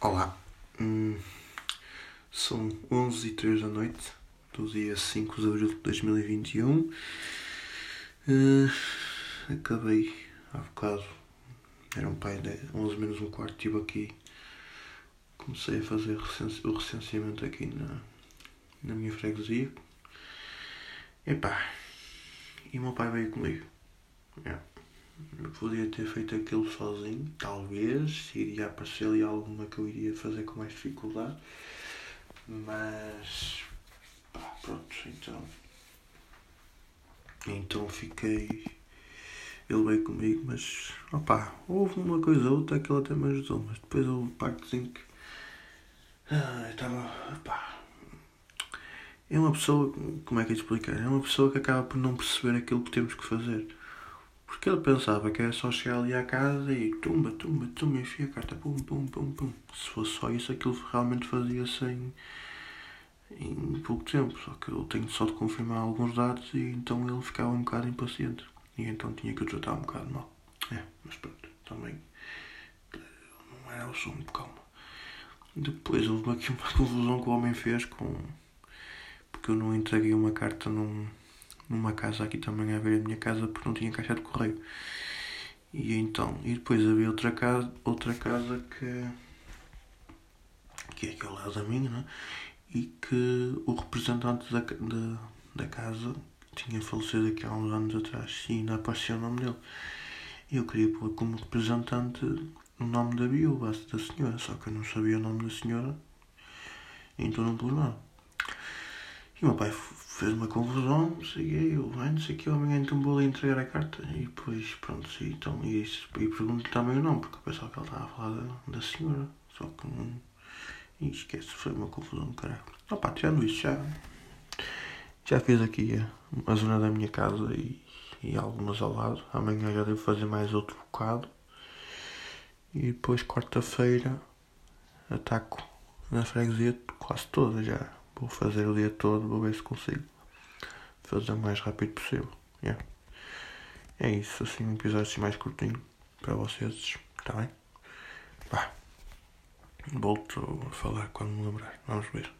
Olá, hum, são 11 e 3 da noite do dia 5 de abril de 2021. Uh, acabei há bocado, era um pai de 11 menos um quarto, estive aqui. Comecei a fazer o recenseamento aqui na, na minha freguesia. Epá, e o meu pai veio comigo. Yeah. Eu podia ter feito aquilo sozinho, talvez, se iria aparecer ali alguma que eu iria fazer com mais dificuldade. Mas pá, pronto, então. Então fiquei. Ele veio comigo, mas opá, houve uma coisa ou outra que ele até me ajudou, mas depois houve partezinho que. Ah, estava. Opá, é uma pessoa, como é que é explicar? É uma pessoa que acaba por não perceber aquilo que temos que fazer. Porque ele pensava que era só chegar ali à casa e tumba, tumba, tumba, enfia a carta, pum, pum, pum, pum. Se fosse só isso, aquilo realmente fazia-se em, em pouco tempo. Só que eu tenho só de confirmar alguns dados e então ele ficava um bocado impaciente. E então tinha que o tratar um bocado mal. É, mas pronto, também não era o som de calma. Depois houve aqui uma confusão que o homem fez com. Porque eu não entreguei uma carta num numa casa aqui também a ver a minha casa porque não tinha caixa de correio. E então, e depois havia outra casa, outra casa que, que é aqui ao lado da minha, né? e que o representante da, da, da casa tinha falecido aqui há uns anos atrás e ainda aparecia o nome dele. Eu queria pôr como representante o nome da viúva, da senhora, só que eu não sabia o nome da senhora, então não pus nada. E o meu pai fez uma confusão, sei eu, vai, não sei que, amanhã então vou ali entregar a carta. E depois, pronto, e, então, e, e pergunto também o nome, porque eu pensava que ele estava a falar da, da senhora, só que não. E esquece, foi uma confusão do caralho. Opa, tirando isso, já. Já fiz aqui a, a zona da minha casa e, e algumas ao lado. Amanhã já devo fazer mais outro bocado. E depois, quarta-feira, ataco na freguesia quase toda já. Vou fazer o dia todo, vou ver se consigo fazer o mais rápido possível. Yeah. É isso, assim, um episódio assim mais curtinho para vocês, está bem? Vá. Volto a falar quando me lembrar. Vamos ver.